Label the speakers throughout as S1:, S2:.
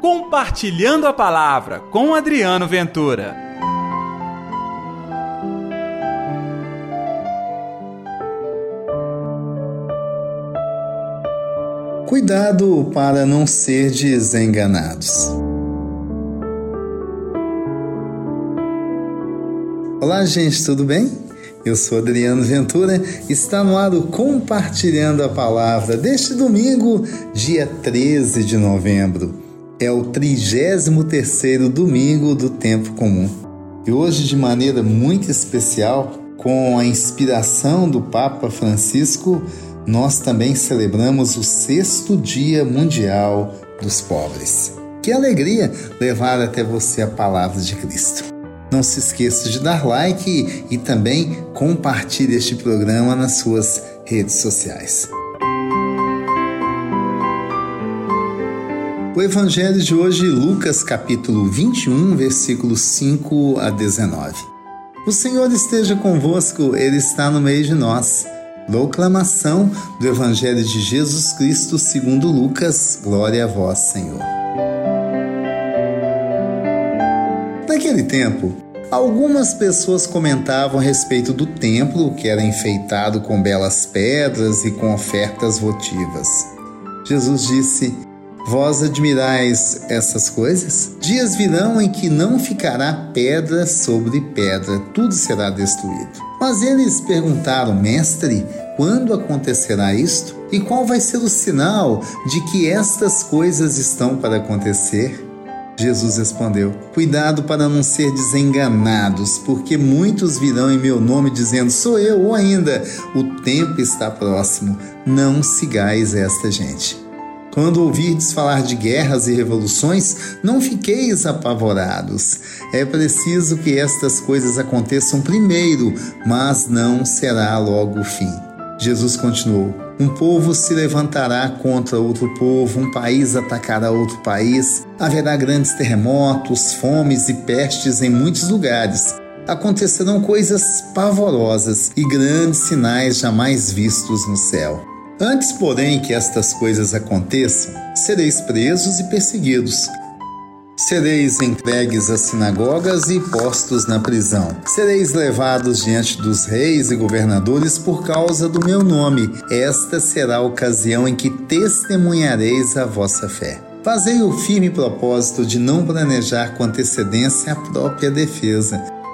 S1: Compartilhando a Palavra com Adriano Ventura.
S2: Cuidado para não ser desenganados. Olá, gente, tudo bem? Eu sou Adriano Ventura, está no ar Compartilhando a Palavra deste domingo, dia 13 de novembro. É o 33º domingo do tempo comum. E hoje, de maneira muito especial, com a inspiração do Papa Francisco, nós também celebramos o sexto Dia Mundial dos Pobres. Que alegria levar até você a palavra de Cristo. Não se esqueça de dar like e também compartilhe este programa nas suas redes sociais. O evangelho de hoje, Lucas capítulo 21, versículos 5 a 19. O Senhor esteja convosco, ele está no meio de nós. Proclamação do evangelho de Jesus Cristo, segundo Lucas. Glória a vós, Senhor. Naquele tempo, algumas pessoas comentavam a respeito do templo, que era enfeitado com belas pedras e com ofertas votivas. Jesus disse: Vós admirais essas coisas? Dias virão em que não ficará pedra sobre pedra, tudo será destruído. Mas eles perguntaram, Mestre, quando acontecerá isto? E qual vai ser o sinal de que estas coisas estão para acontecer? Jesus respondeu: Cuidado para não ser desenganados, porque muitos virão em meu nome dizendo: Sou eu, ou ainda, o tempo está próximo. Não sigais esta gente. Quando ouvirdes falar de guerras e revoluções, não fiqueis apavorados. É preciso que estas coisas aconteçam primeiro, mas não será logo o fim. Jesus continuou: Um povo se levantará contra outro povo, um país atacará outro país, haverá grandes terremotos, fomes e pestes em muitos lugares. Acontecerão coisas pavorosas e grandes sinais jamais vistos no céu. Antes, porém, que estas coisas aconteçam, sereis presos e perseguidos Sereis entregues às sinagogas e postos na prisão. Sereis levados diante dos reis e governadores por causa do meu nome. Esta será a ocasião em que testemunhareis a vossa fé. Fazei o firme propósito de não planejar com antecedência a própria defesa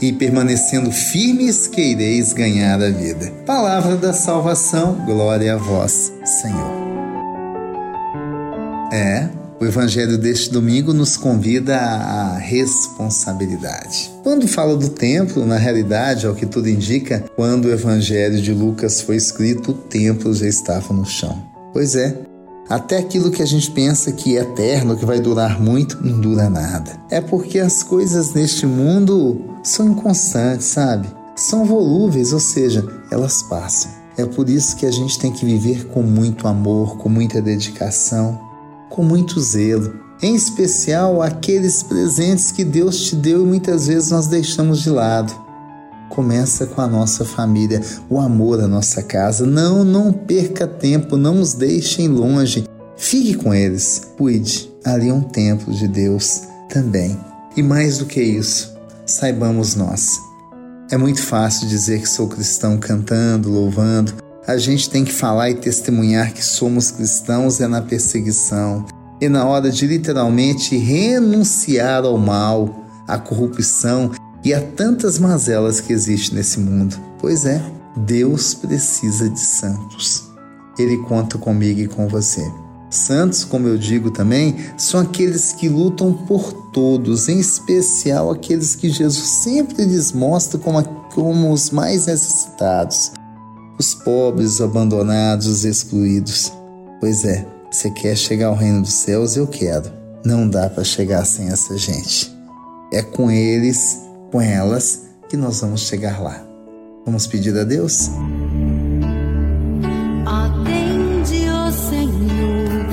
S2: e permanecendo firmes queireis ganhar a vida. Palavra da salvação, glória a vós, Senhor. É, o evangelho deste domingo nos convida à responsabilidade. Quando fala do templo, na realidade, ao que tudo indica, quando o evangelho de Lucas foi escrito, o templo já estava no chão. Pois é, até aquilo que a gente pensa que é eterno, que vai durar muito, não dura nada. É porque as coisas neste mundo são inconstantes, sabe? São volúveis, ou seja, elas passam. É por isso que a gente tem que viver com muito amor, com muita dedicação, com muito zelo, em especial aqueles presentes que Deus te deu e muitas vezes nós deixamos de lado. Começa com a nossa família, o amor à nossa casa. Não, não perca tempo, não os deixem longe. Fique com eles, cuide. Ali é um templo de Deus também. E mais do que isso, saibamos nós. É muito fácil dizer que sou cristão cantando, louvando, a gente tem que falar e testemunhar que somos cristãos é na perseguição e na hora de literalmente renunciar ao mal, à corrupção e a tantas mazelas que existem nesse mundo. Pois é, Deus precisa de santos. Ele conta comigo e com você. Santos, como eu digo também, são aqueles que lutam por todos, em especial aqueles que Jesus sempre lhes mostra como, como os mais necessitados, os pobres, os abandonados, os excluídos. Pois é, você quer chegar ao reino dos céus? Eu quero. Não dá para chegar sem essa gente. É com eles, com elas, que nós vamos chegar lá. Vamos pedir a Deus?
S3: Atende, ó Senhor,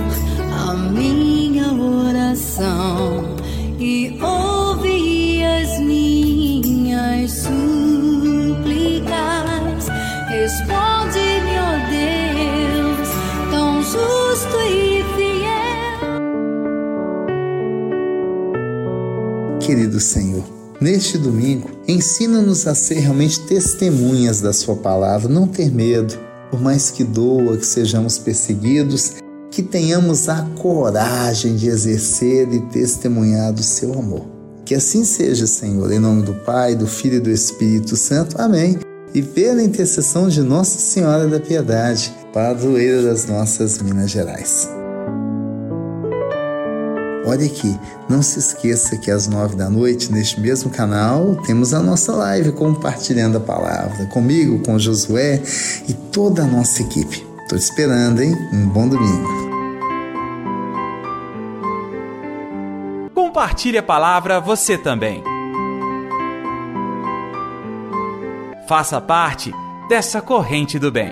S3: a minha oração e ouve as minhas súplicas. Responde-me, ó Deus, tão justo e fiel.
S2: Querido Senhor, neste domingo, ensina-nos a ser realmente testemunhas da Sua palavra, não ter medo, por mais que doa, que sejamos perseguidos, que tenhamos a coragem de exercer e testemunhar do Seu amor. Que assim seja, Senhor, em nome do Pai, do Filho e do Espírito Santo. Amém e pela intercessão de Nossa Senhora da Piedade, padroeira das nossas Minas Gerais. Olha aqui, não se esqueça que às nove da noite, neste mesmo canal, temos a nossa live compartilhando a palavra comigo, com Josué e toda a nossa equipe. Estou te esperando, hein? Um bom domingo.
S1: Compartilhe a palavra você também. Faça parte dessa corrente do bem.